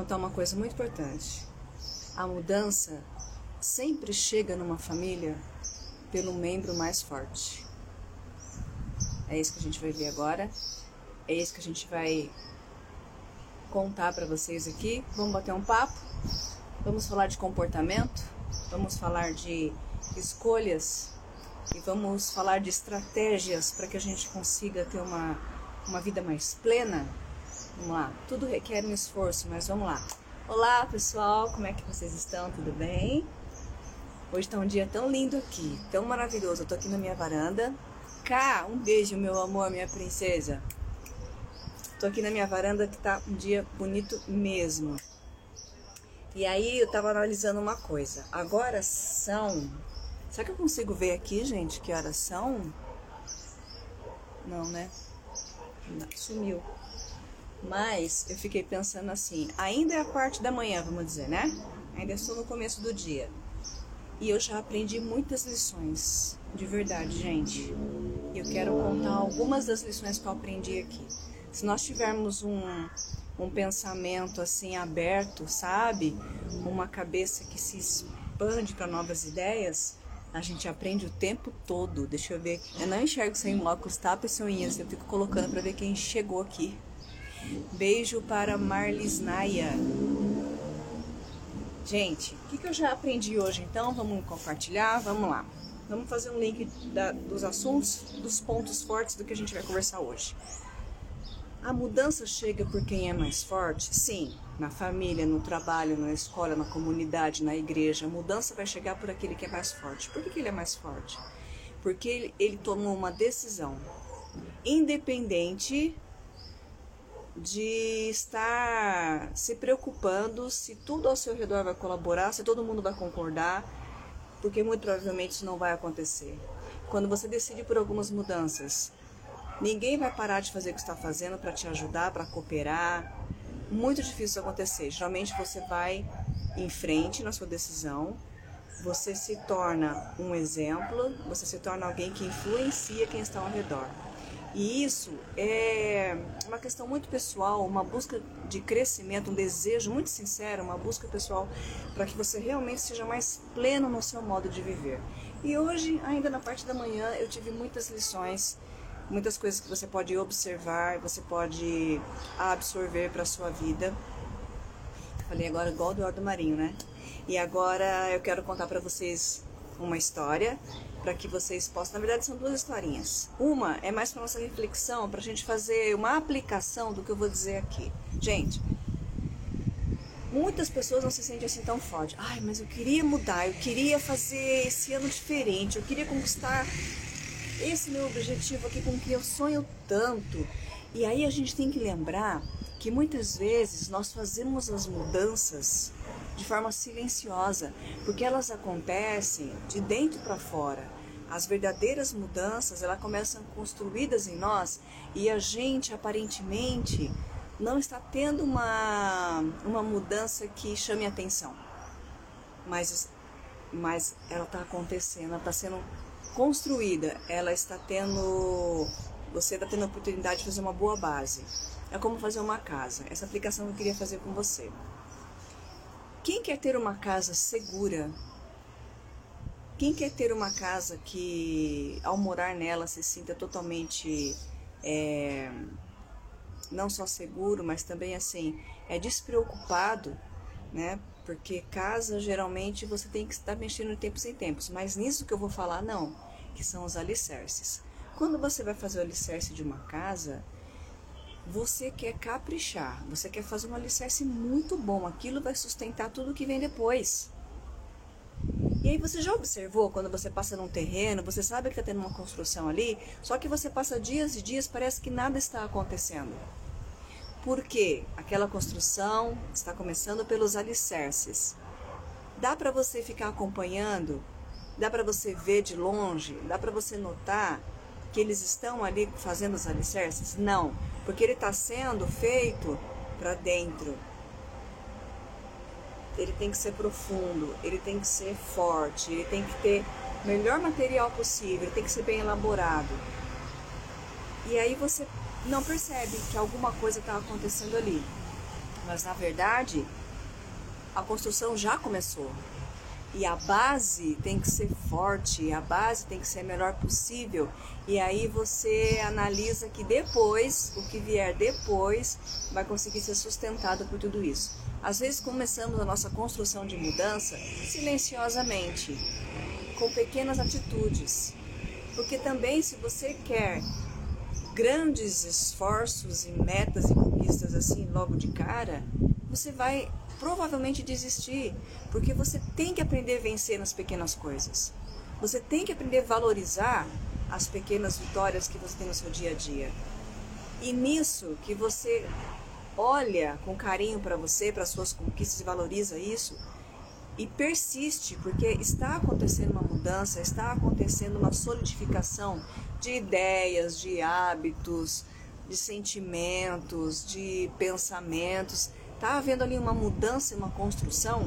contar uma coisa muito importante. A mudança sempre chega numa família pelo membro mais forte. É isso que a gente vai ver agora. É isso que a gente vai contar para vocês aqui. Vamos bater um papo. Vamos falar de comportamento. Vamos falar de escolhas e vamos falar de estratégias para que a gente consiga ter uma, uma vida mais plena. Vamos lá. Tudo requer um esforço, mas vamos lá. Olá pessoal, como é que vocês estão? Tudo bem? Hoje está um dia tão lindo aqui, tão maravilhoso. Eu tô aqui na minha varanda. Cá, um beijo, meu amor, minha princesa. Tô aqui na minha varanda que tá um dia bonito mesmo. E aí eu tava analisando uma coisa. Agora são. Será que eu consigo ver aqui, gente, que horas são? Não, né? Não, sumiu. Mas eu fiquei pensando assim, ainda é a parte da manhã, vamos dizer, né? Ainda estou no começo do dia. E eu já aprendi muitas lições, de verdade, gente. E eu quero contar algumas das lições que eu aprendi aqui. Se nós tivermos um, um pensamento assim aberto, sabe? Uma cabeça que se expande para novas ideias, a gente aprende o tempo todo. Deixa eu ver. Eu não enxergo sem óculos, tá, pessoinhas? Eu fico colocando para ver quem chegou aqui. Beijo para Marlis Naya. Gente, o que, que eu já aprendi hoje então? Vamos compartilhar? Vamos lá. Vamos fazer um link da, dos assuntos, dos pontos fortes do que a gente vai conversar hoje. A mudança chega por quem é mais forte? Sim, na família, no trabalho, na escola, na comunidade, na igreja. A mudança vai chegar por aquele que é mais forte. Por que, que ele é mais forte? Porque ele, ele tomou uma decisão independente de estar se preocupando se tudo ao seu redor vai colaborar, se todo mundo vai concordar, porque muito provavelmente isso não vai acontecer. Quando você decide por algumas mudanças, ninguém vai parar de fazer o que está fazendo para te ajudar, para cooperar. Muito difícil acontecer. Geralmente você vai em frente na sua decisão, você se torna um exemplo, você se torna alguém que influencia quem está ao redor. E isso é uma questão muito pessoal, uma busca de crescimento, um desejo muito sincero, uma busca pessoal para que você realmente seja mais pleno no seu modo de viver. E hoje, ainda na parte da manhã, eu tive muitas lições, muitas coisas que você pode observar, você pode absorver para a sua vida. Falei agora igual do Eduardo Marinho, né? E agora eu quero contar para vocês uma história para que vocês possam. Na verdade, são duas historinhas. Uma é mais para nossa reflexão, para a gente fazer uma aplicação do que eu vou dizer aqui. Gente, muitas pessoas não se sentem assim tão forte. Ai, mas eu queria mudar, eu queria fazer esse ano diferente, eu queria conquistar esse meu objetivo aqui com que eu sonho tanto. E aí a gente tem que lembrar que muitas vezes nós fazemos as mudanças de forma silenciosa, porque elas acontecem de dentro para fora. As verdadeiras mudanças, elas começam construídas em nós e a gente aparentemente não está tendo uma, uma mudança que chame atenção. Mas, mas ela está acontecendo, ela está sendo construída, ela está tendo. Você está tendo a oportunidade de fazer uma boa base. É como fazer uma casa. Essa aplicação eu queria fazer com você. Quem quer ter uma casa segura? Quem quer ter uma casa que, ao morar nela, se sinta totalmente é, não só seguro, mas também assim é despreocupado, né? Porque casa geralmente você tem que estar mexendo em tempos em tempos, mas nisso que eu vou falar não, que são os alicerces. Quando você vai fazer o alicerce de uma casa, você quer caprichar, você quer fazer um alicerce muito bom, aquilo vai sustentar tudo que vem depois. E aí você já observou quando você passa num terreno, você sabe que está tendo uma construção ali, só que você passa dias e dias, parece que nada está acontecendo. Por quê? Aquela construção está começando pelos alicerces. Dá para você ficar acompanhando? Dá para você ver de longe? Dá para você notar que eles estão ali fazendo os alicerces? Não, porque ele está sendo feito para dentro. Ele tem que ser profundo, ele tem que ser forte, ele tem que ter o melhor material possível, ele tem que ser bem elaborado. E aí você não percebe que alguma coisa está acontecendo ali. Mas na verdade, a construção já começou. E a base tem que ser forte, a base tem que ser a melhor possível. E aí você analisa que depois, o que vier depois, vai conseguir ser sustentado por tudo isso. Às vezes começamos a nossa construção de mudança silenciosamente, com pequenas atitudes. Porque também se você quer grandes esforços e metas e conquistas assim logo de cara, você vai provavelmente desistir, porque você tem que aprender a vencer nas pequenas coisas. Você tem que aprender a valorizar as pequenas vitórias que você tem no seu dia a dia. E nisso que você olha com carinho para você, para suas conquistas e valoriza isso e persiste, porque está acontecendo uma mudança, está acontecendo uma solidificação de ideias, de hábitos, de sentimentos, de pensamentos Está havendo ali uma mudança, uma construção.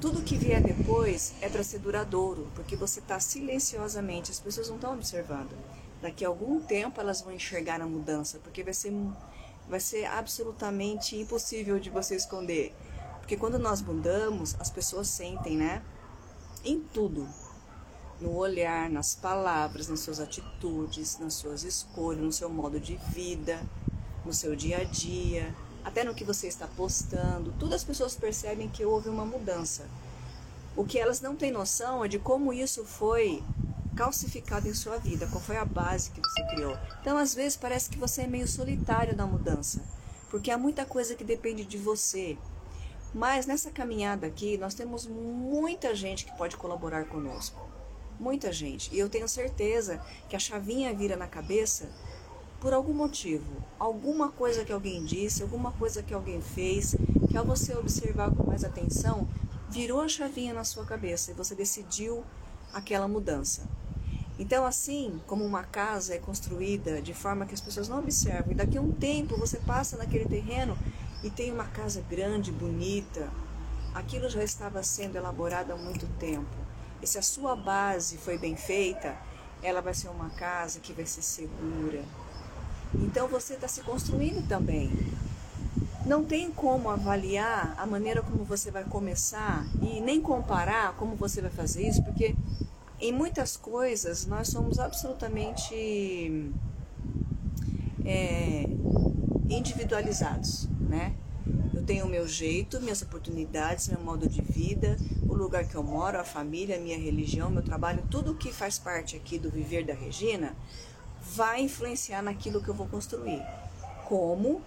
Tudo que vier depois é para ser duradouro, porque você está silenciosamente, as pessoas não estão observando. Daqui a algum tempo elas vão enxergar a mudança, porque vai ser, vai ser absolutamente impossível de você esconder. Porque quando nós mudamos, as pessoas sentem, né? Em tudo. No olhar, nas palavras, nas suas atitudes, nas suas escolhas, no seu modo de vida, no seu dia a dia até no que você está postando, tudo as pessoas percebem que houve uma mudança. O que elas não têm noção é de como isso foi calcificado em sua vida, qual foi a base que você criou. Então, às vezes, parece que você é meio solitário na mudança, porque há muita coisa que depende de você. Mas nessa caminhada aqui, nós temos muita gente que pode colaborar conosco. Muita gente. E eu tenho certeza que a chavinha vira na cabeça por algum motivo, alguma coisa que alguém disse, alguma coisa que alguém fez, que ao você observar com mais atenção, virou a chavinha na sua cabeça e você decidiu aquela mudança. Então, assim como uma casa é construída de forma que as pessoas não observam, e daqui a um tempo você passa naquele terreno e tem uma casa grande, bonita, aquilo já estava sendo elaborado há muito tempo. E se a sua base foi bem feita, ela vai ser uma casa que vai ser segura, então você está se construindo também. Não tem como avaliar a maneira como você vai começar e nem comparar como você vai fazer isso, porque em muitas coisas nós somos absolutamente é, individualizados, né? Eu tenho o meu jeito, minhas oportunidades, meu modo de vida, o lugar que eu moro, a família, a minha religião, meu trabalho, tudo que faz parte aqui do viver da Regina vai influenciar naquilo que eu vou construir. Como,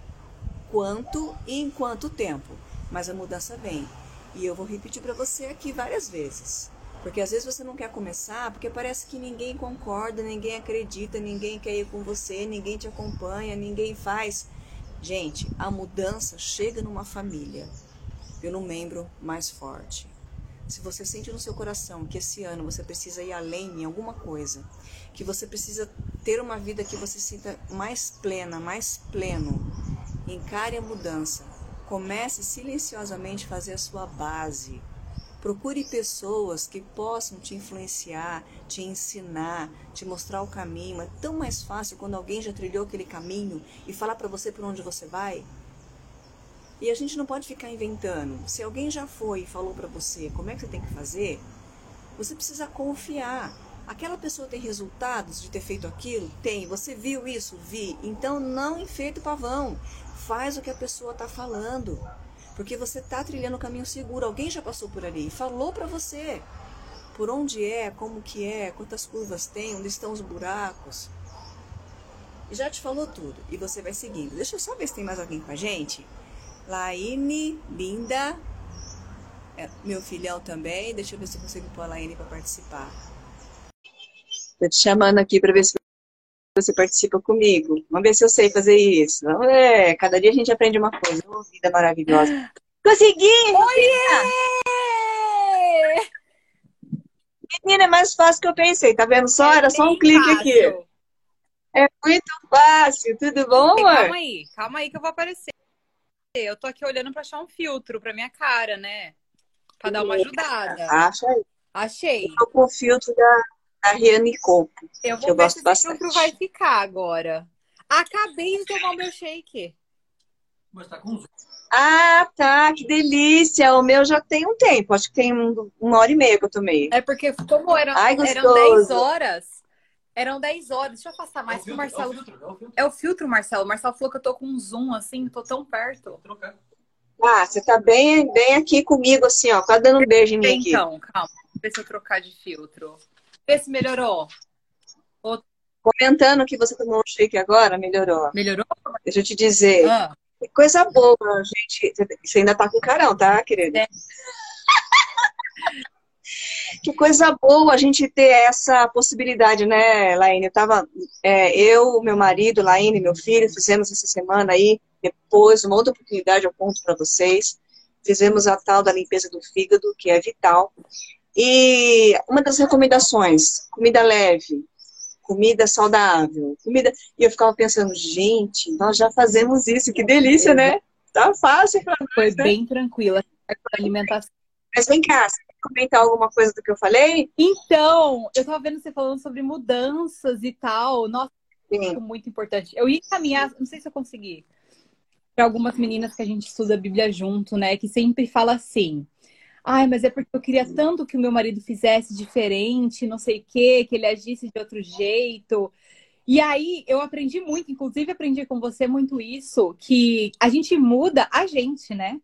quanto e em quanto tempo. Mas a mudança vem. E eu vou repetir para você aqui várias vezes. Porque às vezes você não quer começar porque parece que ninguém concorda, ninguém acredita, ninguém quer ir com você, ninguém te acompanha, ninguém faz. Gente, a mudança chega numa família pelo membro mais forte. Se você sente no seu coração que esse ano você precisa ir além em alguma coisa, que você precisa ter uma vida que você sinta mais plena, mais pleno, encare a mudança. Comece silenciosamente a fazer a sua base. Procure pessoas que possam te influenciar, te ensinar, te mostrar o caminho. É tão mais fácil quando alguém já trilhou aquele caminho e falar para você por onde você vai. E a gente não pode ficar inventando. Se alguém já foi e falou para você como é que você tem que fazer, você precisa confiar. Aquela pessoa tem resultados de ter feito aquilo? Tem. Você viu isso? Vi. Então não enfeite o pavão. Faz o que a pessoa está falando. Porque você está trilhando o caminho seguro. Alguém já passou por ali e falou para você por onde é, como que é, quantas curvas tem, onde estão os buracos. E já te falou tudo. E você vai seguindo. Deixa eu só ver se tem mais alguém com a gente. Laine, linda. É, meu filhão também. Deixa eu ver se eu consigo pôr a Laine para participar. Estou te chamando aqui para ver se você participa comigo. Vamos ver se eu sei fazer isso. Vamos ver. Cada dia a gente aprende uma coisa. Uma vida maravilhosa. Consegui! Oiê! Menina, é mais fácil que eu pensei. Tá vendo só? Era só um clique fácil. aqui. É muito fácil. Tudo bom, amor? Calma aí, calma aí que eu vou aparecer. Eu tô aqui olhando pra achar um filtro pra minha cara, né? Pra dar uma ajudada. Acha aí. Achei. Eu tô com o filtro da, da Riane Coco. Eu que vou eu ver gosto se esse bastante. filtro vai ficar agora. Acabei de tomar o meu shake. Mas tá com zoom. Ah, tá, que delícia. O meu já tem um tempo, acho que tem uma hora e meia que eu tomei. É porque, como eram, Ai, eram 10 horas, eram 10 horas. Deixa eu afastar mais é o Marcelo. É o, filtro, é o filtro. É o filtro, Marcelo. O Marcelo falou que eu tô com um zoom assim, tô tão perto. Vou trocar. Ah, você tá bem, bem aqui comigo, assim, ó, quase dando um beijo em mim aqui. Então, calma. Se eu trocar de filtro. Vê se melhorou. Comentando que você tomou um shake agora, melhorou. Melhorou? Deixa eu te dizer. Ah. Que coisa boa, gente. Você ainda tá com carão, tá, querida? É. que coisa boa a gente ter essa possibilidade, né, Laine? Eu tava, é, eu, meu marido, Laine, meu filho, fizemos essa semana aí, depois, uma outra oportunidade eu conto para vocês. Fizemos a tal da limpeza do fígado, que é vital. E uma das recomendações, comida leve, comida saudável, comida. E eu ficava pensando, gente, nós já fazemos isso, que delícia, né? Tá fácil para nós. Foi né? bem tranquila a alimentação. Mas vem cá, você quer comentar alguma coisa do que eu falei? Então, eu tava vendo você falando sobre mudanças e tal. Nossa, Sim. muito importante. Eu ia caminhar, não sei se eu consegui, para algumas meninas que a gente estuda a Bíblia junto, né? Que sempre fala assim. Ai, mas é porque eu queria tanto que o meu marido fizesse diferente, não sei o quê, que ele agisse de outro jeito. E aí eu aprendi muito, inclusive aprendi com você muito isso, que a gente muda a gente, né?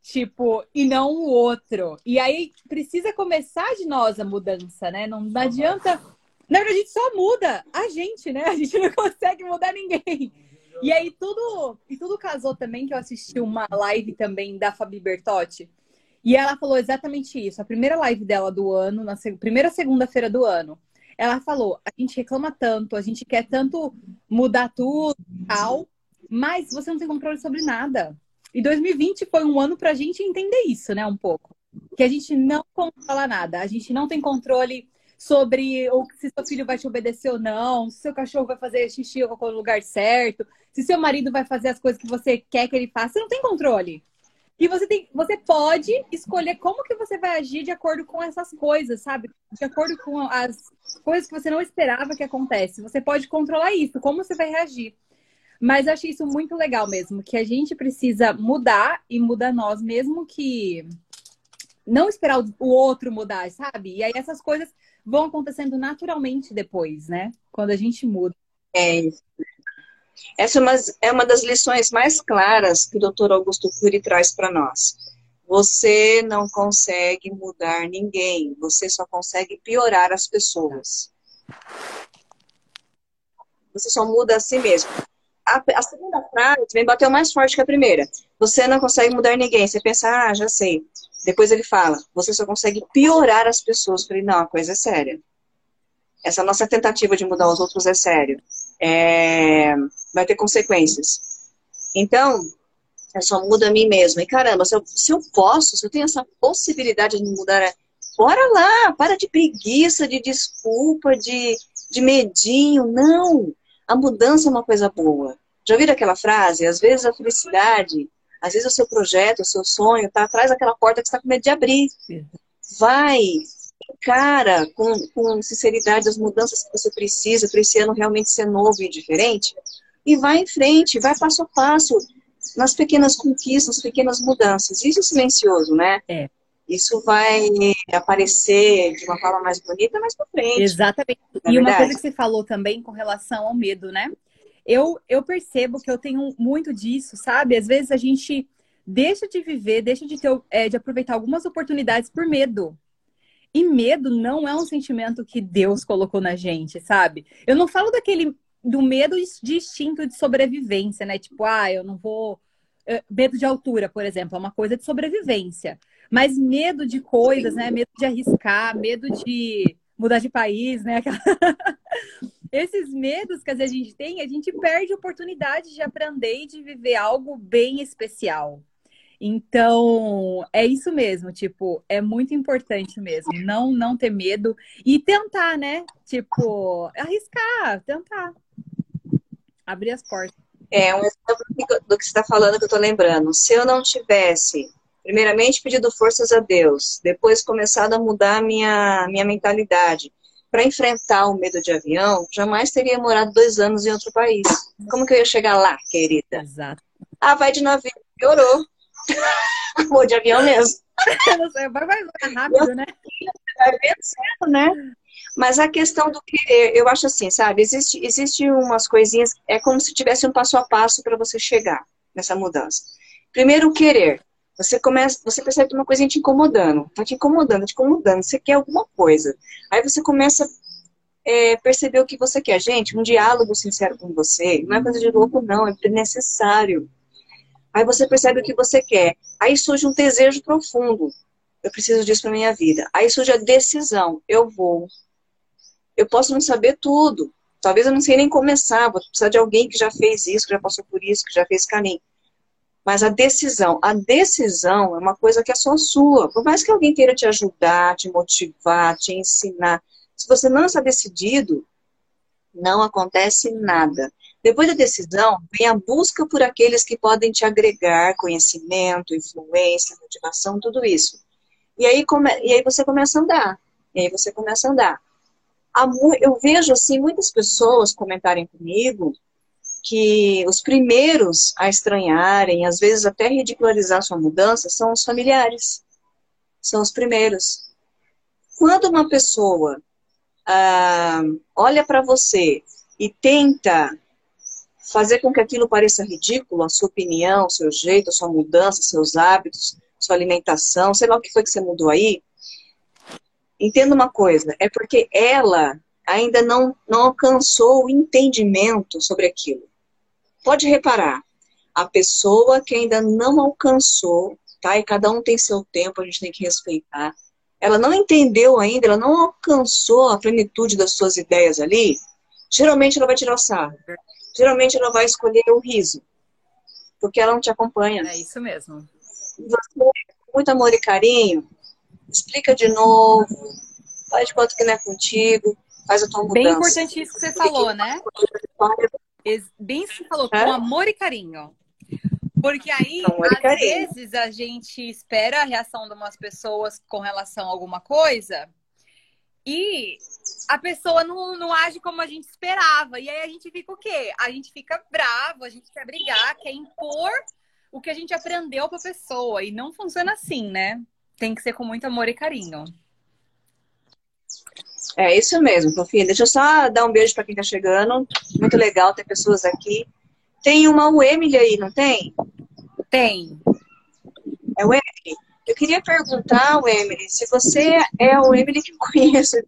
Tipo, e não o outro. E aí precisa começar de nós a mudança, né? Não, não adianta. Na verdade, a gente só muda a gente, né? A gente não consegue mudar ninguém. E aí tudo, e tudo casou também, que eu assisti uma live também da Fabi Bertotti. E ela falou exatamente isso. A primeira live dela do ano, na primeira segunda-feira do ano, ela falou: a gente reclama tanto, a gente quer tanto mudar tudo tal, mas você não tem controle sobre nada. E 2020 foi um ano para a gente entender isso, né? Um pouco. Que a gente não controla nada, a gente não tem controle sobre se seu filho vai te obedecer ou não, se seu cachorro vai fazer xixi no lugar certo, se seu marido vai fazer as coisas que você quer que ele faça. Você não tem controle. E você tem, você pode escolher como que você vai agir de acordo com essas coisas, sabe? De acordo com as coisas que você não esperava que acontece. Você pode controlar isso, como você vai reagir. Mas eu achei isso muito legal mesmo, que a gente precisa mudar e mudar nós, mesmo que não esperar o outro mudar, sabe? E aí essas coisas vão acontecendo naturalmente depois, né? Quando a gente muda. É isso. Essa é uma, é uma das lições mais claras que o Dr. Augusto Cury traz para nós. Você não consegue mudar ninguém, você só consegue piorar as pessoas. Você só muda a si mesmo. A, a segunda frase vem bateu mais forte que a primeira. Você não consegue mudar ninguém. Você pensa, ah, já sei. Depois ele fala, você só consegue piorar as pessoas. Eu falei, não, a coisa é séria. Essa nossa tentativa de mudar os outros é sério é, vai ter consequências. Então, eu só mudo a mim mesma. E caramba, se eu, se eu posso, se eu tenho essa possibilidade de mudar, é, bora lá, para de preguiça, de desculpa, de, de medinho. Não! A mudança é uma coisa boa. Já viram aquela frase? Às vezes a felicidade, às vezes o seu projeto, o seu sonho, está atrás daquela porta que você está com medo de abrir. Vai, encara com, com sinceridade as mudanças que você precisa para esse ano realmente ser novo e diferente e vai em frente, vai passo a passo nas pequenas conquistas, nas pequenas mudanças. Isso é silencioso, né? É. Isso vai aparecer de uma forma mais bonita mais para frente. Exatamente. É e uma coisa que você falou também com relação ao medo, né? Eu, eu percebo que eu tenho muito disso, sabe? Às vezes a gente deixa de viver, deixa de, ter, é, de aproveitar algumas oportunidades por medo. E medo não é um sentimento que Deus colocou na gente, sabe? Eu não falo daquele do medo de instinto de sobrevivência, né? Tipo, ah, eu não vou. Eh, medo de altura, por exemplo, é uma coisa de sobrevivência. Mas medo de coisas, né? Medo de arriscar, medo de mudar de país, né? Esses medos que às vezes a gente tem, a gente perde a oportunidade de aprender e de viver algo bem especial. Então, é isso mesmo, tipo, é muito importante mesmo, não não ter medo e tentar, né? Tipo, arriscar, tentar abrir as portas. É, um exemplo do que você está falando que eu estou lembrando. Se eu não tivesse, primeiramente, pedido forças a Deus, depois começado a mudar a minha, minha mentalidade para enfrentar o medo de avião, jamais teria morado dois anos em outro país. Como que eu ia chegar lá, querida? Exato. Ah, vai de navio. piorou. Vou de avião mesmo. vai, vai, vai rápido, né? Vai vencendo, né? Mas a questão do querer, eu acho assim, sabe? Existe, existe umas coisinhas, é como se tivesse um passo a passo para você chegar nessa mudança. Primeiro, o querer. Você começa, você percebe que uma coisa te incomodando, tá te incomodando, te incomodando, você quer alguma coisa. Aí você começa a é, perceber o que você quer. Gente, um diálogo sincero com você, não é coisa de louco, não, é necessário. Aí você percebe o que você quer. Aí surge um desejo profundo. Eu preciso disso para minha vida. Aí surge a decisão. Eu vou. Eu posso não saber tudo. Talvez eu não sei nem começar. Vou precisar de alguém que já fez isso, que já passou por isso, que já fez caminho. Mas a decisão, a decisão é uma coisa que é só sua. Por mais que alguém queira te ajudar, te motivar, te ensinar, se você não está decidido, não acontece nada. Depois da decisão, vem a busca por aqueles que podem te agregar conhecimento, influência, motivação, tudo isso. E aí, come... e aí você começa a andar. E aí você começa a andar. Eu vejo assim muitas pessoas comentarem comigo que os primeiros a estranharem, às vezes até ridicularizar sua mudança, são os familiares. São os primeiros. Quando uma pessoa ah, olha para você e tenta fazer com que aquilo pareça ridículo, a sua opinião, seu jeito, a sua mudança, seus hábitos, sua alimentação, sei lá o que foi que você mudou aí, entenda uma coisa, é porque ela ainda não, não alcançou o entendimento sobre aquilo. Pode reparar, a pessoa que ainda não alcançou, tá? E cada um tem seu tempo, a gente tem que respeitar. Ela não entendeu ainda, ela não alcançou a plenitude das suas ideias ali. Geralmente ela vai tirar o sarro. Geralmente ela vai escolher o riso. Porque ela não te acompanha. É isso mesmo. Você, com muito amor e carinho, explica de novo, faz de conta que não é contigo, faz a tua mudança. Bem importante isso que você falou, né? Bem você falou, com amor e carinho. Porque aí, às vezes, a gente espera a reação de umas pessoas com relação a alguma coisa e a pessoa não, não age como a gente esperava. E aí a gente fica o quê? A gente fica bravo, a gente quer brigar, quer impor o que a gente aprendeu pra pessoa. E não funciona assim, né? Tem que ser com muito amor e carinho. É isso mesmo, Sofia. Deixa eu só dar um beijo para quem tá chegando. Muito legal ter pessoas aqui. Tem uma o Emily aí, não tem? Tem. É o Emily? Eu queria perguntar, o Emily, se você é o Emily que conhece.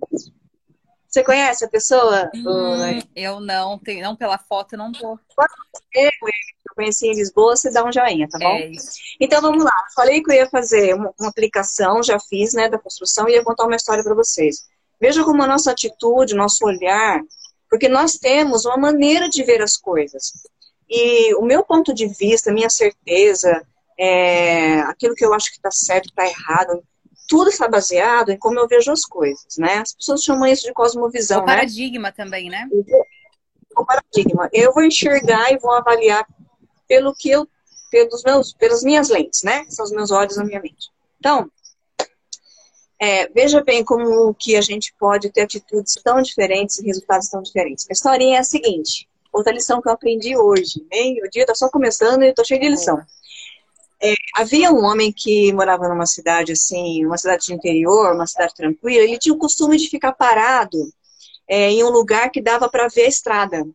Você conhece a pessoa? Hum, eu não, tem, não pela foto, não tô. Quando você, eu conheci em Lisboa, você dá um joinha, tá bom? É então vamos lá. Falei que eu ia fazer uma, uma aplicação, já fiz, né, da construção, e ia contar uma história para vocês. Veja como a nossa atitude, nosso olhar, porque nós temos uma maneira de ver as coisas. E o meu ponto de vista, minha certeza, é, aquilo que eu acho que está certo, está errado, tudo está baseado em como eu vejo as coisas, né? As pessoas chamam isso de cosmovisão, o né? paradigma também, né? O paradigma. Eu vou enxergar e vou avaliar pelo que eu, pelos meus, pelas minhas lentes, né? São os meus olhos na minha mente. Então, é, veja bem como que a gente pode ter atitudes tão diferentes e resultados tão diferentes. A historinha é a seguinte outra lição que eu aprendi hoje. Hein? O dia está só começando e eu estou cheio de lição. É, havia um homem que morava numa cidade assim, uma cidade de interior, uma cidade tranquila. Ele tinha o costume de ficar parado é, em um lugar que dava para ver a estrada.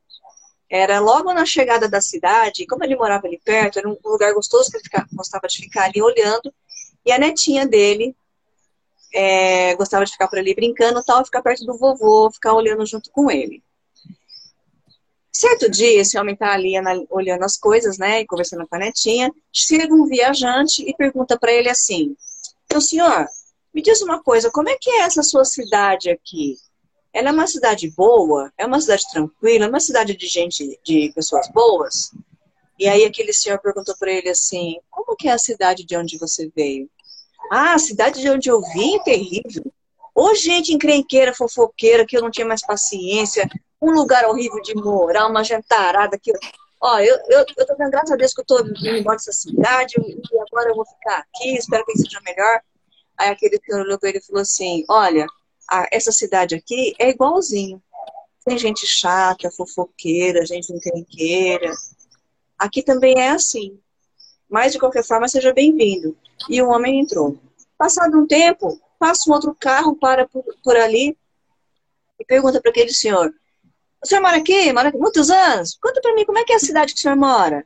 Era logo na chegada da cidade, como ele morava ali perto, era um lugar gostoso que ele ficava, gostava de ficar ali olhando. E a netinha dele é, gostava de ficar por ali brincando, tal, ficar perto do vovô, ficar olhando junto com ele. Certo dia, esse homem está ali olhando as coisas, né, e conversando com a netinha, chega um viajante e pergunta para ele assim, então, senhor, me diz uma coisa, como é que é essa sua cidade aqui? Ela é uma cidade boa? É uma cidade tranquila? É uma cidade de gente, de pessoas boas? E aí aquele senhor perguntou para ele assim, como que é a cidade de onde você veio? Ah, a cidade de onde eu vim terrível. Ô gente encrenqueira, fofoqueira, que eu não tinha mais paciência, um lugar horrível de morar, uma gentarada que. Ó, eu, eu, eu tô vendo, graças a Deus, que eu tô indo embora dessa cidade e agora eu vou ficar aqui, espero que seja melhor. Aí aquele senhor olhou pra ele falou assim: Olha, a, essa cidade aqui é igualzinho. Tem gente chata, fofoqueira, gente encrenqueira. Aqui também é assim. Mas, de qualquer forma, seja bem-vindo. E o homem entrou. Passado um tempo, passa um outro carro, para por, por ali e pergunta para aquele senhor: O senhor mora aqui? Mora aqui muitos anos? Conta para mim, como é que é a cidade que o senhor mora?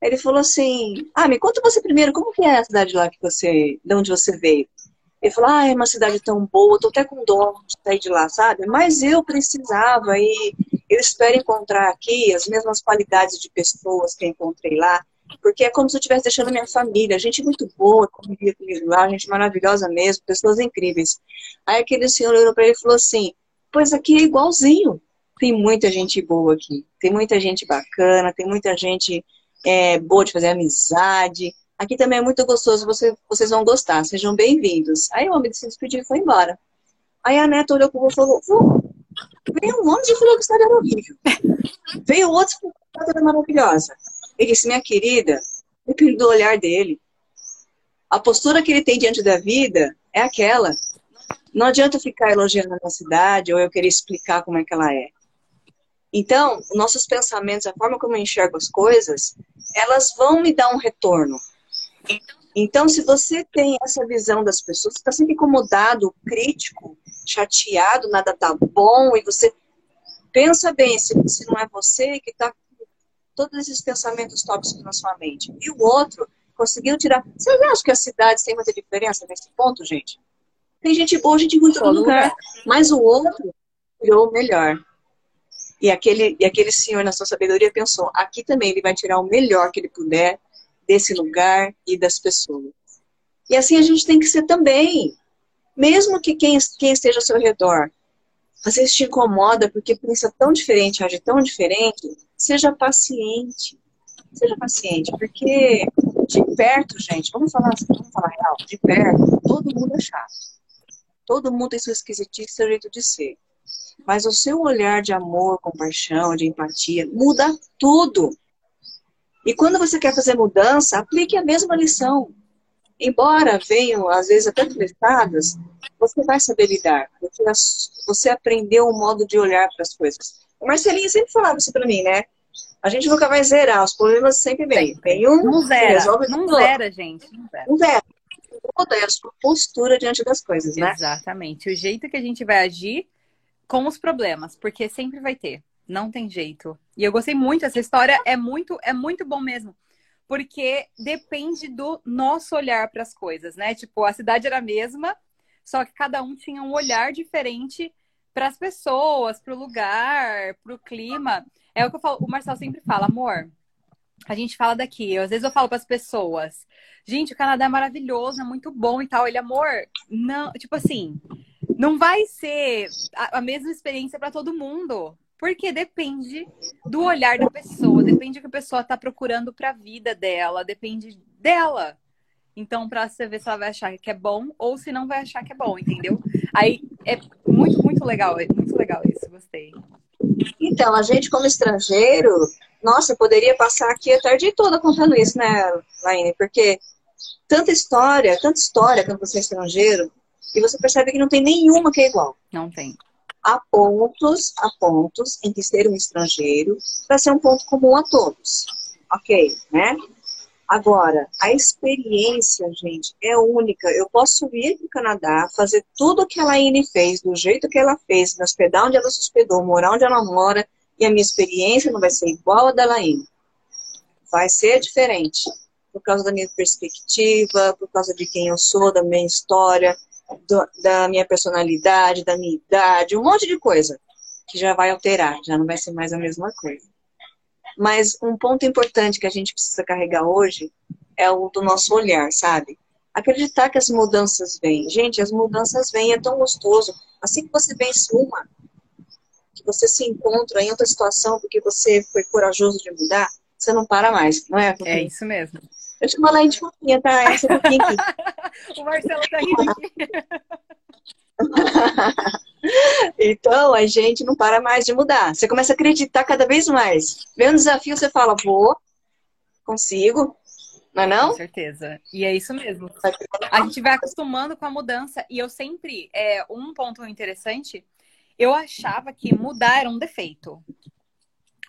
Ele falou assim: Ah, me conta você primeiro, como que é a cidade lá que você, de onde você veio? Ele falou: Ah, é uma cidade tão boa, tô até com dó de sair de lá, sabe? Mas eu precisava e eu espero encontrar aqui as mesmas qualidades de pessoas que encontrei lá, porque é como se eu estivesse deixando minha família, gente muito boa, convivia comigo lá, gente maravilhosa mesmo, pessoas incríveis. Aí aquele senhor olhou para ele e falou assim: Pois aqui é igualzinho. Tem muita gente boa aqui, tem muita gente bacana, tem muita gente é, boa de fazer amizade. Aqui também é muito gostoso, você, vocês vão gostar, sejam bem-vindos. Aí o homem se despediu e foi embora. Aí a neta olhou para o e falou: Veio um homem e falou que a cidade era horrível. Veio outro e falou que a cidade era maravilhosa. Ele disse: Minha querida, depende do olhar dele. A postura que ele tem diante da vida é aquela. Não adianta ficar elogiando a cidade ou eu querer explicar como é que ela é. Então, nossos pensamentos, a forma como eu enxergo as coisas, elas vão me dar um retorno. Então, se você tem essa visão das pessoas, está sempre incomodado, crítico, chateado, nada tá bom, e você pensa bem se, se não é você que está com todos esses pensamentos tóxicos na sua mente. E o outro conseguiu tirar. Vocês acham que as cidades têm muita diferença nesse ponto, gente? Tem gente boa, gente ruim em todo lugar. Mas o outro virou o melhor. E aquele, e aquele senhor, na sua sabedoria, pensou: aqui também ele vai tirar o melhor que ele puder desse lugar e das pessoas. E assim a gente tem que ser também. Mesmo que quem, quem esteja ao seu redor às vezes te incomoda porque pensa tão diferente, age tão diferente, seja paciente. Seja paciente, porque de perto, gente, vamos falar, vamos falar real, de perto, todo mundo é chato. Todo mundo tem sua esquisitice, seu jeito de ser. Mas o seu olhar de amor, compaixão, de empatia, muda tudo. E quando você quer fazer mudança, aplique a mesma lição. Embora venham, às vezes, até frestadas, você vai saber lidar. Porque você aprendeu um modo de olhar para as coisas. O Marcelinho sempre falava isso para mim, né? A gente nunca vai zerar, os problemas sempre vêm. Vem um, não zera, resolve não zera, gente. Não zera. Não zera. Muda é a sua postura diante das coisas, né? Exatamente. O jeito que a gente vai agir com os problemas, porque sempre vai ter. Não tem jeito. E eu gostei muito, essa história é muito, é muito bom mesmo. Porque depende do nosso olhar para as coisas, né? Tipo, a cidade era a mesma, só que cada um tinha um olhar diferente para as pessoas, para o lugar, para o clima. É o que eu falo, o Marcel sempre fala, amor. A gente fala daqui, eu, às vezes eu falo para as pessoas, gente, o Canadá é maravilhoso, é muito bom e tal. Ele, amor, não, tipo assim, não vai ser a, a mesma experiência para todo mundo. Porque depende do olhar da pessoa, depende do que a pessoa está procurando para a vida dela, depende dela. Então, para você ver se ela vai achar que é bom ou se não vai achar que é bom, entendeu? Aí é muito, muito legal, é muito legal isso, gostei. Então, a gente como estrangeiro, nossa, poderia passar aqui a tarde toda contando isso, né, Laine? Porque tanta história, tanta história quando você é estrangeiro, e você percebe que não tem nenhuma que é igual. Não tem. Há pontos, há pontos em que ser um estrangeiro vai ser um ponto comum a todos. Ok, né? Agora, a experiência, gente, é única. Eu posso ir para o Canadá, fazer tudo o que a Laine fez, do jeito que ela fez, me hospedar onde ela se hospedou, morar onde ela mora, e a minha experiência não vai ser igual a da Laine. Vai ser diferente. Por causa da minha perspectiva, por causa de quem eu sou, da minha história, do, da minha personalidade, da minha idade, um monte de coisa que já vai alterar, já não vai ser mais a mesma coisa. Mas um ponto importante que a gente precisa carregar hoje é o do nosso olhar, sabe? Acreditar que as mudanças vêm. Gente, as mudanças vêm, é tão gostoso. Assim que você vence uma, que você se encontra em outra situação porque você foi corajoso de mudar, você não para mais, não é? É isso mesmo. Eu chamo ela de fofinha, tá? Essa fofinha aqui. o Marcelo tá rindo aqui. então, a gente não para mais de mudar. Você começa a acreditar cada vez mais. Vê um desafio, você fala, vou, consigo, não é não? Com certeza. E é isso mesmo. A gente vai acostumando com a mudança. E eu sempre, é, um ponto interessante, eu achava que mudar era um defeito.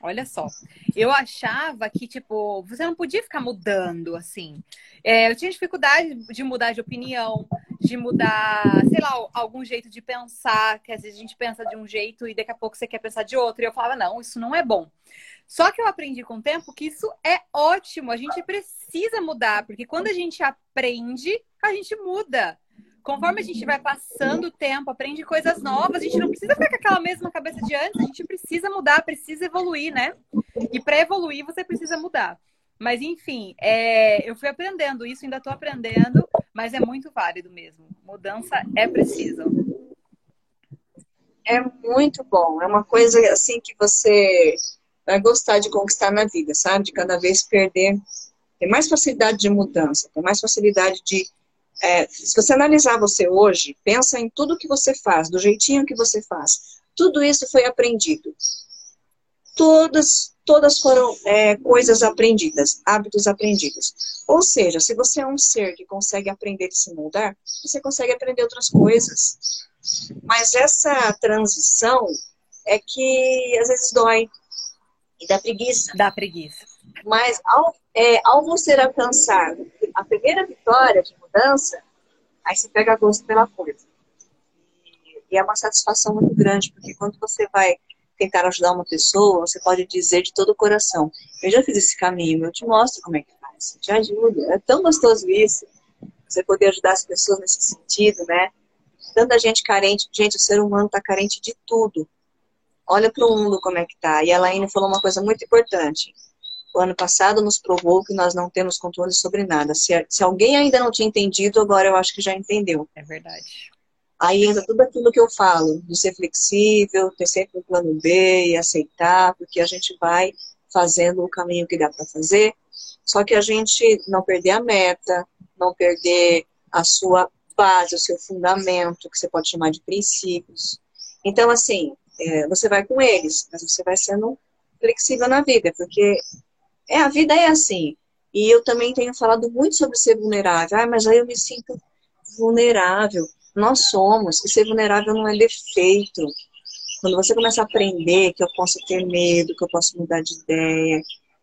Olha só, eu achava que, tipo, você não podia ficar mudando, assim. É, eu tinha dificuldade de mudar de opinião, de mudar, sei lá, algum jeito de pensar, que às vezes a gente pensa de um jeito e daqui a pouco você quer pensar de outro. E eu falava, não, isso não é bom. Só que eu aprendi com o tempo que isso é ótimo, a gente precisa mudar, porque quando a gente aprende, a gente muda conforme a gente vai passando o tempo, aprende coisas novas, a gente não precisa ficar com aquela mesma cabeça de antes, a gente precisa mudar, precisa evoluir, né? E para evoluir, você precisa mudar. Mas, enfim, é, eu fui aprendendo isso, ainda estou aprendendo, mas é muito válido mesmo. Mudança é preciso. É muito bom. É uma coisa assim que você vai gostar de conquistar na vida, sabe? De cada vez perder. Tem mais facilidade de mudança, tem mais facilidade de é, se você analisar você hoje, pensa em tudo que você faz, do jeitinho que você faz. Tudo isso foi aprendido. Todas, todas foram é, coisas aprendidas, hábitos aprendidos. Ou seja, se você é um ser que consegue aprender e se moldar, você consegue aprender outras coisas. Mas essa transição é que às vezes dói e dá preguiça. Dá preguiça. Mas ao, é, ao você alcançar a primeira vitória de mudança, aí você pega gosto pela coisa. E, é uma satisfação muito grande, porque quando você vai tentar ajudar uma pessoa, você pode dizer de todo o coração: Eu já fiz esse caminho, eu te mostro como é que faz, eu te ajudo. É tão gostoso isso, você poder ajudar as pessoas nesse sentido, né? Tanta gente carente, gente, o ser humano está carente de tudo. Olha para o mundo como é que tá. E a Laine falou uma coisa muito importante o ano passado nos provou que nós não temos controle sobre nada. Se, se alguém ainda não tinha entendido, agora eu acho que já entendeu. É verdade. Aí entra tudo aquilo que eu falo, de ser flexível, ter sempre um plano B e aceitar, porque a gente vai fazendo o caminho que dá para fazer, só que a gente não perder a meta, não perder a sua base, o seu fundamento, que você pode chamar de princípios. Então, assim, é, você vai com eles, mas você vai sendo flexível na vida, porque é, a vida é assim. E eu também tenho falado muito sobre ser vulnerável. Ah, mas aí eu me sinto vulnerável. Nós somos. E ser vulnerável não é defeito. Quando você começa a aprender que eu posso ter medo, que eu posso mudar de ideia,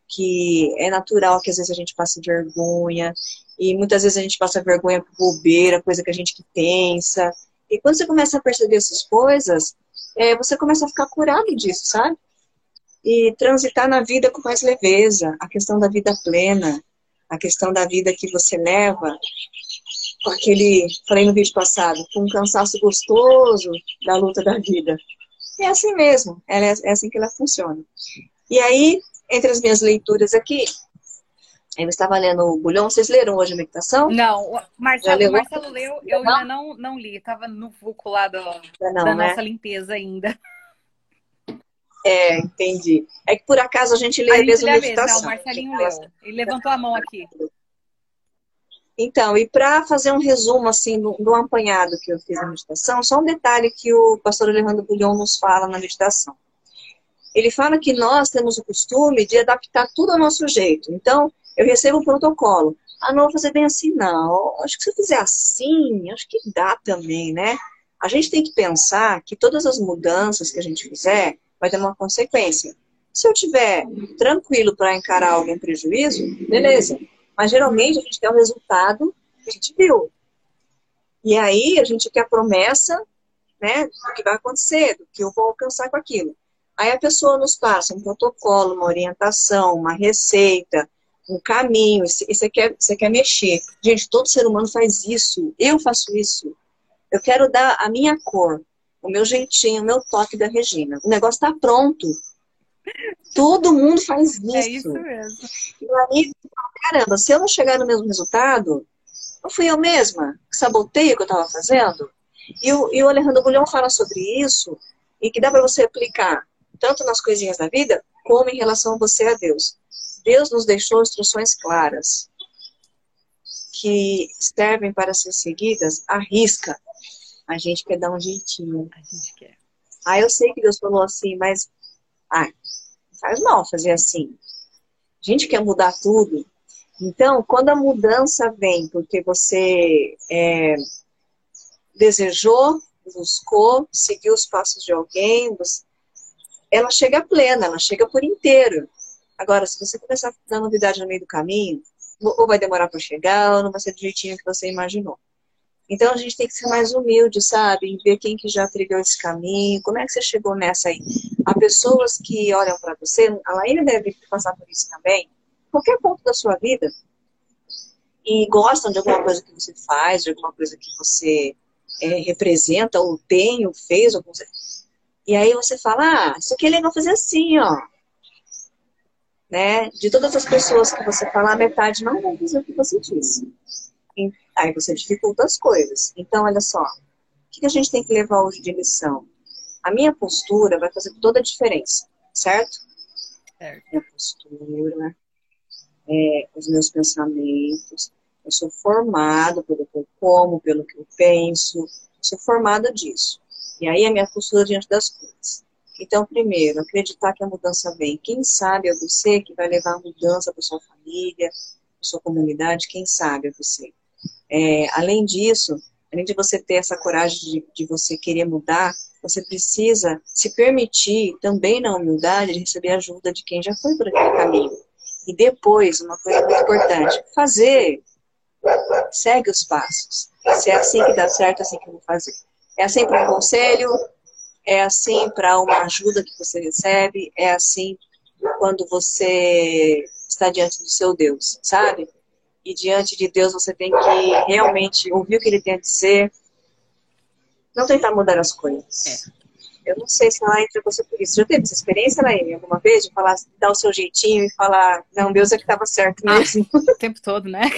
que é natural que às vezes a gente passe vergonha, e muitas vezes a gente passa vergonha por bobeira, coisa que a gente que pensa. E quando você começa a perceber essas coisas, é, você começa a ficar curado disso, sabe? E transitar na vida com mais leveza, a questão da vida plena, a questão da vida que você leva com aquele, falei no vídeo passado, com um cansaço gostoso da luta da vida. É assim mesmo, ela é, é assim que ela funciona. E aí, entre as minhas leituras aqui, eu estava lendo o Bulhão, vocês leram hoje a meditação? Não, o Marcelo, Marcelo leu, eu não? ainda não, não li, estava no vulco lá do, não, da né? nossa limpeza ainda. É, entendi. É que por acaso a gente lê a, a mesma meditação. Não, o Marcelinho leu. Ele levantou a mão aqui. Então, e para fazer um resumo assim do, do, apanhado que eu fiz na meditação, só um detalhe que o pastor Alejandro Bulhão nos fala na meditação. Ele fala que nós temos o costume de adaptar tudo ao nosso jeito. Então, eu recebo um protocolo. Ah, não vou fazer bem assim, não. Acho que se eu fizer assim, acho que dá também, né? A gente tem que pensar que todas as mudanças que a gente fizer, vai ter uma consequência. Se eu tiver tranquilo para encarar algum prejuízo, beleza. Mas geralmente a gente quer o resultado que a gente viu. E aí a gente quer a promessa né, do que vai acontecer, do que eu vou alcançar com aquilo. Aí a pessoa nos passa um protocolo, uma orientação, uma receita, um caminho, e você quer, você quer mexer. Gente, todo ser humano faz isso. Eu faço isso. Eu quero dar a minha cor o meu jeitinho, o meu toque da Regina. O negócio está pronto. Todo mundo faz isso. É isso mesmo. E aí, caramba, se eu não chegar no mesmo resultado, não fui eu mesma que sabotei o que eu estava fazendo? E o, e o Alejandro Bulhão fala sobre isso e que dá para você aplicar tanto nas coisinhas da vida como em relação a você a Deus. Deus nos deixou instruções claras que servem para ser seguidas à risca. A gente quer dar um jeitinho. A gente quer. Ah, eu sei que Deus falou assim, mas ah, faz mal fazer assim. A gente quer mudar tudo. Então, quando a mudança vem porque você é, desejou, buscou, seguiu os passos de alguém, ela chega plena, ela chega por inteiro. Agora, se você começar a dar novidade no meio do caminho, ou vai demorar para chegar, ou não vai ser do jeitinho que você imaginou. Então a gente tem que ser mais humilde, sabe? Em ver quem que já trilhou esse caminho, como é que você chegou nessa aí. Há pessoas que olham para você, a Laína deve passar por isso também, qualquer ponto da sua vida, e gostam de alguma coisa que você faz, de alguma coisa que você é, representa, ou tem, ou fez, ou e aí você fala, ah, isso aqui é legal fazer assim, ó. Né? De todas as pessoas que você falar, a metade não vai fazer o que você disse. Aí você dificulta as coisas. Então, olha só, o que a gente tem que levar hoje de lição? A minha postura vai fazer toda a diferença, certo? Certo. Minha postura, é, os meus pensamentos. Eu sou formado pelo que eu como, pelo que eu penso. Eu sou formada disso. E aí a minha postura diante das coisas. Então, primeiro, acreditar que a mudança vem. Quem sabe é você que vai levar a mudança para sua família, para sua comunidade, quem sabe é você. É, além disso, além de você ter essa coragem de, de você querer mudar, você precisa se permitir também na humildade de receber ajuda de quem já foi por aquele caminho. E depois, uma coisa muito importante, fazer. Segue os passos. Se é assim que dá certo, é assim que eu vou fazer. É assim para um conselho, é assim para uma ajuda que você recebe, é assim quando você está diante do seu Deus, sabe? E diante de Deus você tem que realmente ouvir o que ele tem a dizer, não tentar mudar as coisas. É. Eu não sei se ela entra você por isso. Já teve essa experiência, Laine, alguma vez, de falar, dar o seu jeitinho e falar, não, Deus é que estava certo ah, mesmo. Ah, o tempo todo, né?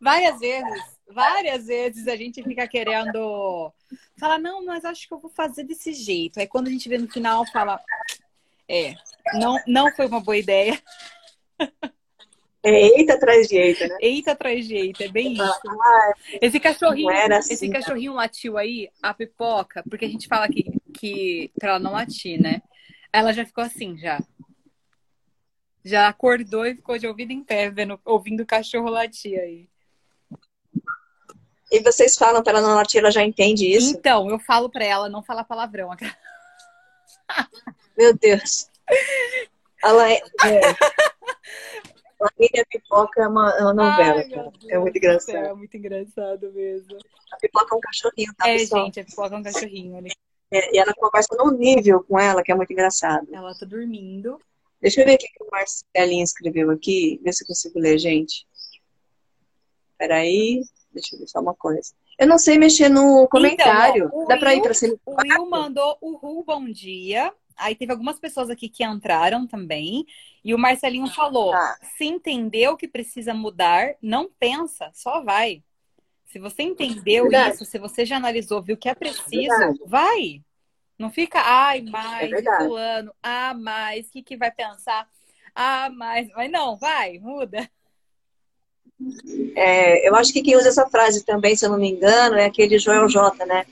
Várias vezes várias vezes a gente fica querendo falar, não, mas acho que eu vou fazer desse jeito. Aí quando a gente vê no final, fala, é, não, não foi uma boa ideia. É, eita atrás de eita, né? Eita atrás de eita, é bem isso. Ah, esse cachorrinho, assim, esse cachorrinho latiu aí, a pipoca, porque a gente fala que, que pra ela não latir, né? Ela já ficou assim, já. Já acordou e ficou de ouvido em pé, vendo, ouvindo o cachorro latir aí. E vocês falam para ela não latir, ela já entende isso? Então, eu falo para ela não falar palavrão. Meu Deus. Ela é. é... A Pipoca é uma, é uma novela, Ai, cara. É muito engraçado. É muito engraçado mesmo. A Pipoca é um cachorrinho, tá, é, pessoal? gente, a Pipoca é um cachorrinho. É, e ela conversa num nível com ela que é muito engraçado. Ela tá dormindo. Deixa eu ver o que o Marcelinho escreveu aqui. Ver se eu consigo ler, gente. Peraí. Deixa eu ver só uma coisa. Eu não sei mexer no comentário. Então, Dá para ir para cima? O Will mandou o Ru, bom dia. Aí teve algumas pessoas aqui que entraram também. E o Marcelinho ah, falou: tá. se entendeu que precisa mudar, não pensa, só vai. Se você entendeu Verdade. isso, se você já analisou, viu que é preciso, Verdade. vai. Não fica, ai, mais, é fulano, ah, mais, o que, que vai pensar? Ah, mais. Mas não, vai, muda. É, eu acho que quem usa essa frase também, se eu não me engano, é aquele Joel J, né?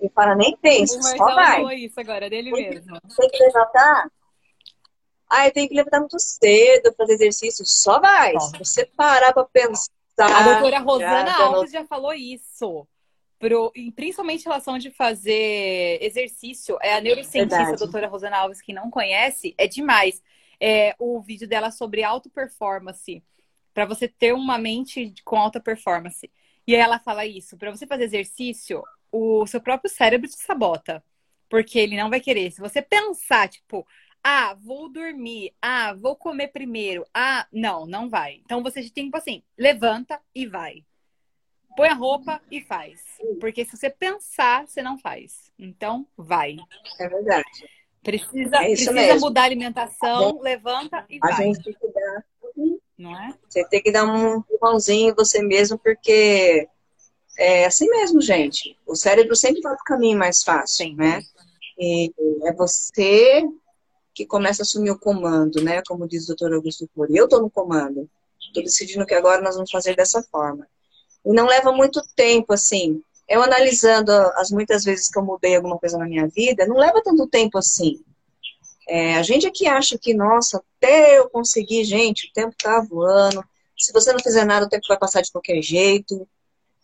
Ele fala, nem pensa, só vai. falou isso agora, dele mesmo. Tem que levantar? Ah, eu tenho que levantar muito cedo, fazer exercício, só vai. Se você parar pra pensar... A doutora Rosana já, Alves já falou isso. Pro, principalmente em relação de fazer exercício, é a neurocientista Verdade. a doutora Rosana Alves, que não conhece, é demais. É, o vídeo dela sobre auto performance para você ter uma mente com alta performance. E aí ela fala isso, para você fazer exercício, o seu próprio cérebro te sabota, porque ele não vai querer. Se você pensar, tipo, ah, vou dormir, ah, vou comer primeiro, ah, não, não vai. Então você tem tipo assim, levanta e vai. Põe a roupa e faz. Porque se você pensar, você não faz. Então, vai. É verdade. Precisa, é precisa mudar a alimentação, levanta e a vai. A gente tem que dar não é? Você tem que dar um empurrãozinho você mesmo, porque é assim mesmo, gente. O cérebro sempre vai para o caminho mais fácil, Sim. né? E é você que começa a assumir o comando, né? Como diz o doutor Augusto Cury. Eu estou no comando. Estou decidindo que agora nós vamos fazer dessa forma. E não leva muito tempo, assim. Eu analisando as muitas vezes que eu mudei alguma coisa na minha vida, não leva tanto tempo assim. É, a gente aqui acha que, nossa, até eu conseguir, gente, o tempo tá voando. Se você não fizer nada, o tempo vai passar de qualquer jeito.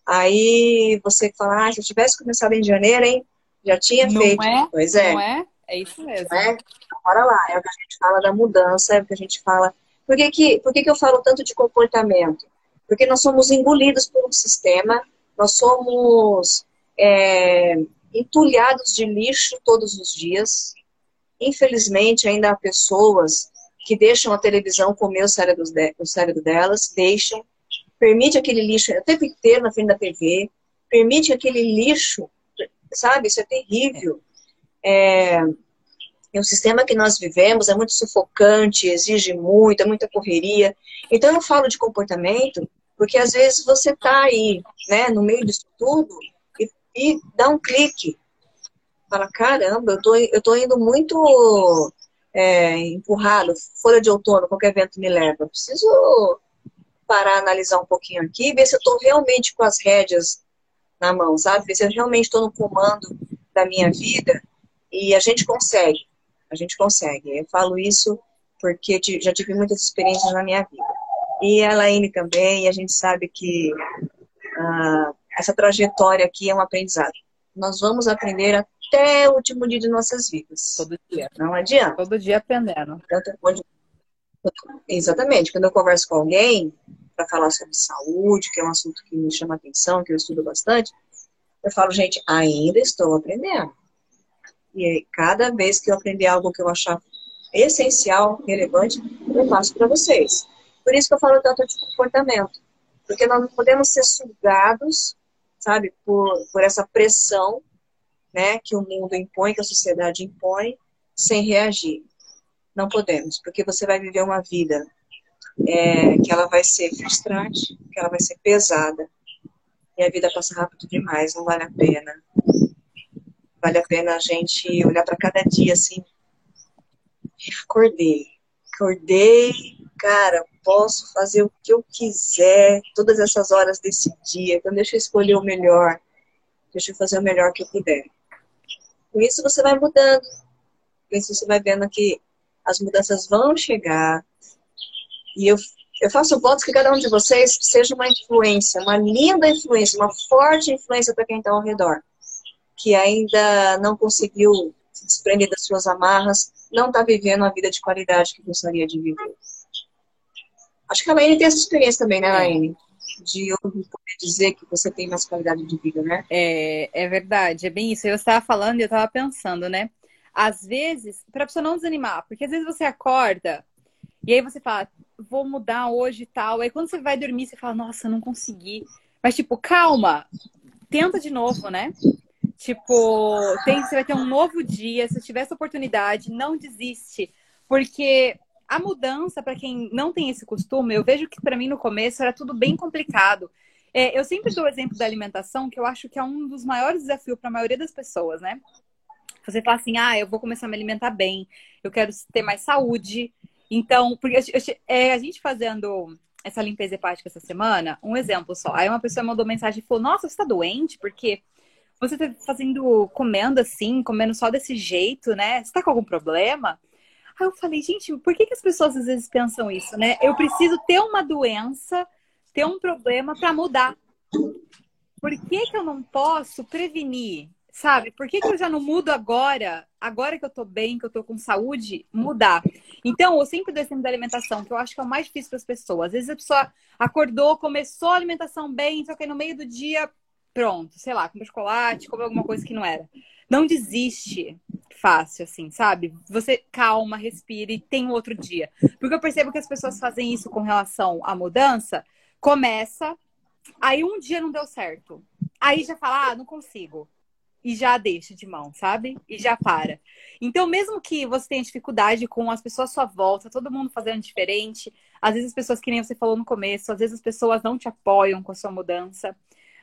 Aí você fala, ah, se eu tivesse começado em janeiro, hein? Já tinha não feito. É? Pois é. Não é? É isso mesmo. É? Bora lá, é o que a gente fala da mudança, é o que a gente fala. Por que, que, por que, que eu falo tanto de comportamento? Porque nós somos engolidos por um sistema, nós somos é, entulhados de lixo todos os dias. Infelizmente, ainda há pessoas que deixam a televisão comer o cérebro, de, o cérebro delas, deixam, permite aquele lixo o tempo inteiro na frente da TV, permite aquele lixo, sabe? Isso é terrível. É, o sistema que nós vivemos é muito sufocante, exige muito, é muita correria. Então eu falo de comportamento porque às vezes você está aí, né, no meio disso tudo e, e, dá um clique. Fala, caramba, eu tô, eu tô indo muito é, empurrado, folha de outono, qualquer vento me leva. Eu preciso parar, analisar um pouquinho aqui, ver se eu estou realmente com as rédeas na mão, sabe? Ver se eu realmente estou no comando da minha vida e a gente consegue. A gente consegue. Eu falo isso porque já tive muitas experiências na minha vida. E a Laine também, e a gente sabe que uh, essa trajetória aqui é um aprendizado. Nós vamos aprender até o último dia de nossas vidas. Todo dia. Não adianta. Todo dia aprendendo. Tanto, exatamente. Quando eu converso com alguém para falar sobre saúde, que é um assunto que me chama atenção, que eu estudo bastante, eu falo, gente, ainda estou aprendendo. E cada vez que eu aprender algo que eu achar essencial, relevante, eu passo para vocês. Por isso que eu falo tanto de comportamento. Porque nós não podemos ser sugados, sabe, por, por essa pressão né, que o mundo impõe, que a sociedade impõe, sem reagir. Não podemos, porque você vai viver uma vida é, que ela vai ser frustrante, que ela vai ser pesada, e a vida passa rápido demais, não vale a pena. Vale a pena a gente olhar para cada dia assim. Acordei. Acordei, cara, posso fazer o que eu quiser todas essas horas desse dia. Então deixa eu escolher o melhor. Deixa eu fazer o melhor que eu puder. Com isso você vai mudando. Com isso você vai vendo que as mudanças vão chegar. E eu, eu faço votos que cada um de vocês seja uma influência, uma linda influência, uma forte influência para quem está ao redor que ainda não conseguiu se desprender das suas amarras, não está vivendo a vida de qualidade que gostaria de viver. Acho que a Laine tem essa experiência também, né, Laine? De poder dizer que você tem mais qualidade de vida, né? É, é verdade, é bem isso. Eu estava falando e eu estava pensando, né? Às vezes, para pessoa não desanimar, porque às vezes você acorda e aí você fala, vou mudar hoje e tal. Aí quando você vai dormir, você fala, nossa, não consegui. Mas, tipo, calma, tenta de novo, né? Tipo, tem, você vai ter um novo dia. Se tiver essa oportunidade, não desiste. Porque a mudança, para quem não tem esse costume, eu vejo que para mim no começo era tudo bem complicado. É, eu sempre dou o exemplo da alimentação, que eu acho que é um dos maiores desafios para a maioria das pessoas, né? Você fala assim, ah, eu vou começar a me alimentar bem, eu quero ter mais saúde. Então, porque é, a gente fazendo essa limpeza hepática essa semana, um exemplo só. Aí uma pessoa mandou mensagem e falou, nossa, você está doente? Porque você tá fazendo, comendo assim, comendo só desse jeito, né? Você tá com algum problema? Aí eu falei, gente, por que, que as pessoas às vezes pensam isso, né? Eu preciso ter uma doença, ter um problema para mudar. Por que, que eu não posso prevenir? Sabe? Por que, que eu já não mudo agora? Agora que eu tô bem, que eu tô com saúde, mudar. Então, eu sempre dou exemplo da alimentação, que eu acho que é o mais difícil para as pessoas. Às vezes a pessoa acordou, começou a alimentação bem, só que aí no meio do dia pronto, sei lá, comeu chocolate, comeu alguma coisa que não era. Não desiste fácil, assim, sabe? Você calma, respira e tem um outro dia. Porque eu percebo que as pessoas fazem isso com relação à mudança, começa, aí um dia não deu certo. Aí já fala, ah, não consigo. E já deixa de mão, sabe? E já para. Então, mesmo que você tenha dificuldade com as pessoas à sua volta, todo mundo fazendo diferente, às vezes as pessoas, que nem você falou no começo, às vezes as pessoas não te apoiam com a sua mudança.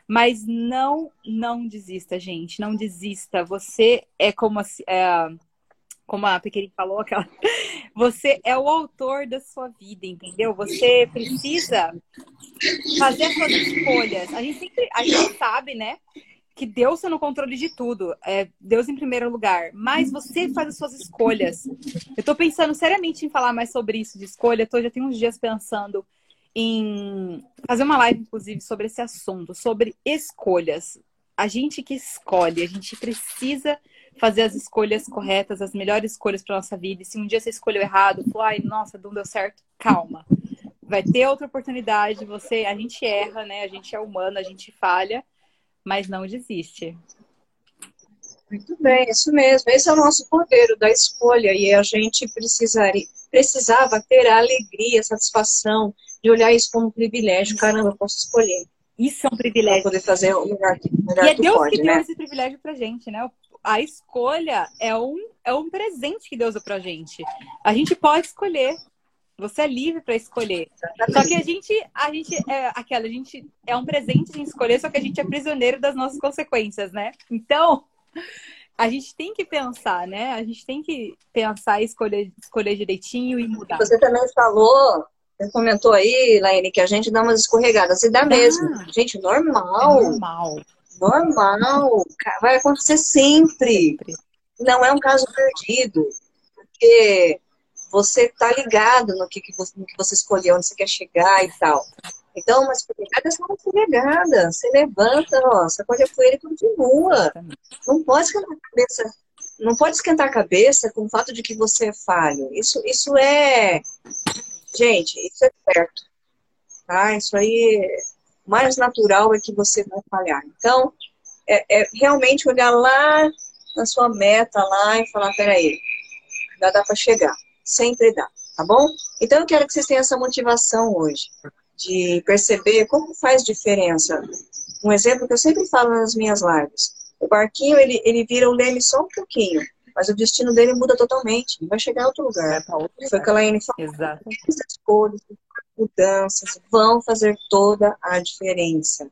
Mas não, não desista, gente. Não desista. Você é como a, é, como a falou, aquela... você é o autor da sua vida, entendeu? Você precisa fazer as suas escolhas. A gente sempre, a gente sabe, né? Que Deus está no controle de tudo. É Deus em primeiro lugar. Mas você faz as suas escolhas. Eu estou pensando seriamente em falar mais sobre isso de escolha. Tô, já tenho uns dias pensando em fazer uma live, inclusive, sobre esse assunto, sobre escolhas. a gente que escolhe, a gente precisa fazer as escolhas corretas, as melhores escolhas para nossa vida. E se um dia você escolheu errado, falou, ai, nossa, não deu certo, calma. Vai ter outra oportunidade, você, a gente erra, né? A gente é humano, a gente falha, mas não desiste. Muito bem, isso mesmo. Esse é o nosso poder da escolha e a gente precisaria, precisava ter a alegria, a satisfação de olhar isso como um privilégio. Caramba, eu posso escolher. Isso é um privilégio. Pra poder fazer o melhor, melhor e é Deus pode, que né? deu esse privilégio pra gente, né? A escolha é um, é um presente que Deus deu pra gente. A gente pode escolher. Você é livre para escolher. Só que a gente, a gente é aquela, a gente é um presente de escolher, só que a gente é prisioneiro das nossas consequências, né? Então, a gente tem que pensar, né? A gente tem que pensar e escolher, escolher direitinho e mudar. Você também falou, você comentou aí, Laine, que a gente dá umas escorregadas. E dá mesmo. Gente, normal. É normal. Normal. Vai acontecer sempre. Sempre. Não é um caso perdido. Porque você tá ligado no que, que, você, no que você escolheu, onde você quer chegar e tal. Então, uma escorregada é só uma escorregada. Você levanta, ó, sacode a poeira e continua. Não pode esquentar a cabeça. Não pode esquentar a cabeça com o fato de que você é falho. Isso, isso é. Gente, isso é certo. Tá? Isso aí. O mais natural é que você vai falhar. Então, é, é realmente olhar lá na sua meta lá e falar: peraí, já dá para chegar. Sempre dá, tá bom? Então, eu quero que vocês tenham essa motivação hoje de perceber como faz diferença. Um exemplo que eu sempre falo nas minhas lives. O barquinho, ele, ele vira o leme só um pouquinho, mas o destino dele muda totalmente. Ele vai chegar em outro lugar. outro Foi o que a Laine falou. Exato. Essas escolhas, mudanças vão fazer toda a diferença.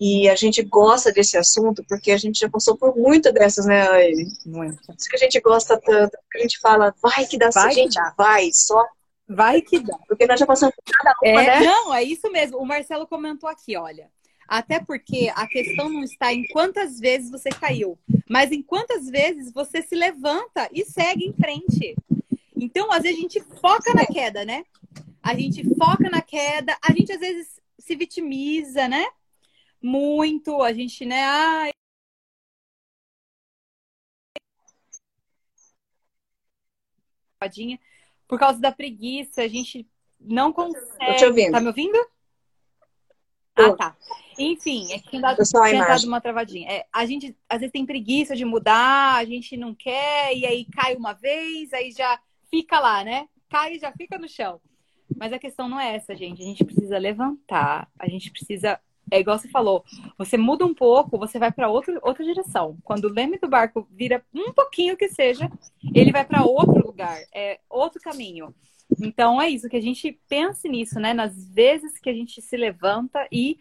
E a gente gosta desse assunto porque a gente já passou por muita dessas, né, Laine? Muito. Por isso que a gente gosta tanto, porque a gente fala, vai que dá Vai certo. que Gente, dá. vai, só Vai que dá. porque nós já passamos por cada uma, É, né? Não, é isso mesmo. O Marcelo comentou aqui, olha. Até porque a questão não está em quantas vezes você caiu, mas em quantas vezes você se levanta e segue em frente. Então, às vezes, a gente foca na queda, né? A gente foca na queda, a gente às vezes se vitimiza, né? Muito, a gente, né? Ai, por causa da preguiça, a gente não consegue. Tô ouvindo. Tá me ouvindo? Tô. Ah, tá. Enfim, é que tinha dado, tinha dado uma travadinha. É, a gente às vezes tem preguiça de mudar, a gente não quer, e aí cai uma vez, aí já fica lá, né? Cai e já fica no chão. Mas a questão não é essa, gente. A gente precisa levantar, a gente precisa. É igual você falou, você muda um pouco, você vai para outra, outra direção. Quando o leme do barco vira um pouquinho que seja, ele vai para outro lugar, é outro caminho. Então é isso, que a gente pense nisso, né? Nas vezes que a gente se levanta e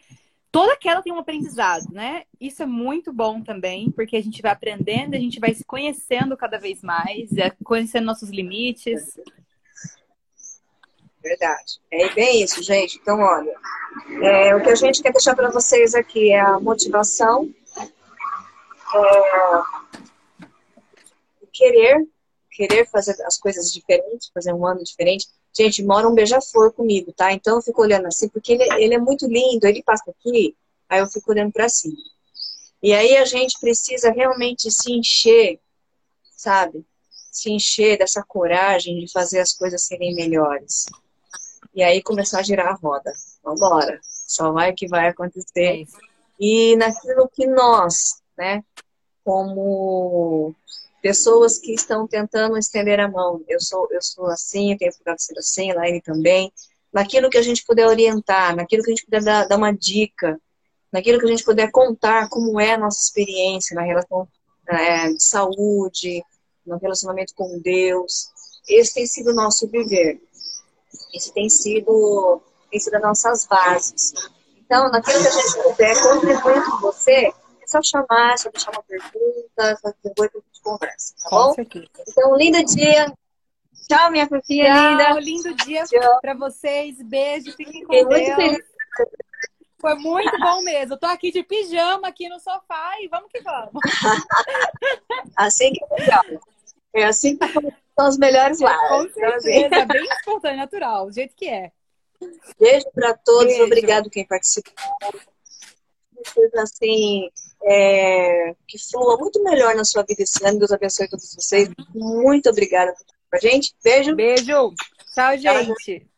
toda queda tem um aprendizado, né? Isso é muito bom também, porque a gente vai aprendendo, a gente vai se conhecendo cada vez mais, é, conhecendo nossos limites. Verdade. É bem isso, gente. Então, olha, é, o que a gente quer deixar para vocês aqui é a motivação, é, o querer, querer fazer as coisas diferentes, fazer um ano diferente. Gente, mora um beija-flor comigo, tá? Então eu fico olhando assim, porque ele, ele é muito lindo, ele passa aqui, aí eu fico olhando para cima. E aí a gente precisa realmente se encher, sabe? Se encher dessa coragem de fazer as coisas serem melhores. E aí começar a girar a roda. Vambora. Só vai o que vai É acontecer. isso. E naquilo que nós, né, como pessoas que estão tentando estender a mão, eu sou, eu sou assim, eu tenho procurado ser assim, a Laine também, naquilo que a gente puder orientar, naquilo que a gente puder dar, dar uma dica, naquilo que a gente puder contar como é a nossa experiência na relação é, de saúde, no relacionamento com Deus. Esse tem sido o nosso viver. Esse tem sido, tem sido as nossas bases. Então, naquilo que a gente puder contribuir com você, é só chamar, é só deixar uma pergunta, só depois que a gente conversa, tá bom? Então, um lindo dia. Tchau, minha fofinha Tchau, linda. lindo dia pra vocês. Beijo, fiquem com Fiquei muito Deus. feliz. Foi muito bom mesmo. Eu tô aqui de pijama aqui no sofá e vamos que vamos. Assim que é legal. É assim que são os melhores Com. Então, assim, certeza, bem espontâneo, natural, do jeito que é. Beijo para todos, Beijo. obrigado quem participou. Assim, é, que flua muito melhor na sua vida esse ano. Deus abençoe todos vocês. Muito obrigada por estar com a gente. Beijo. Beijo. Tchau, gente.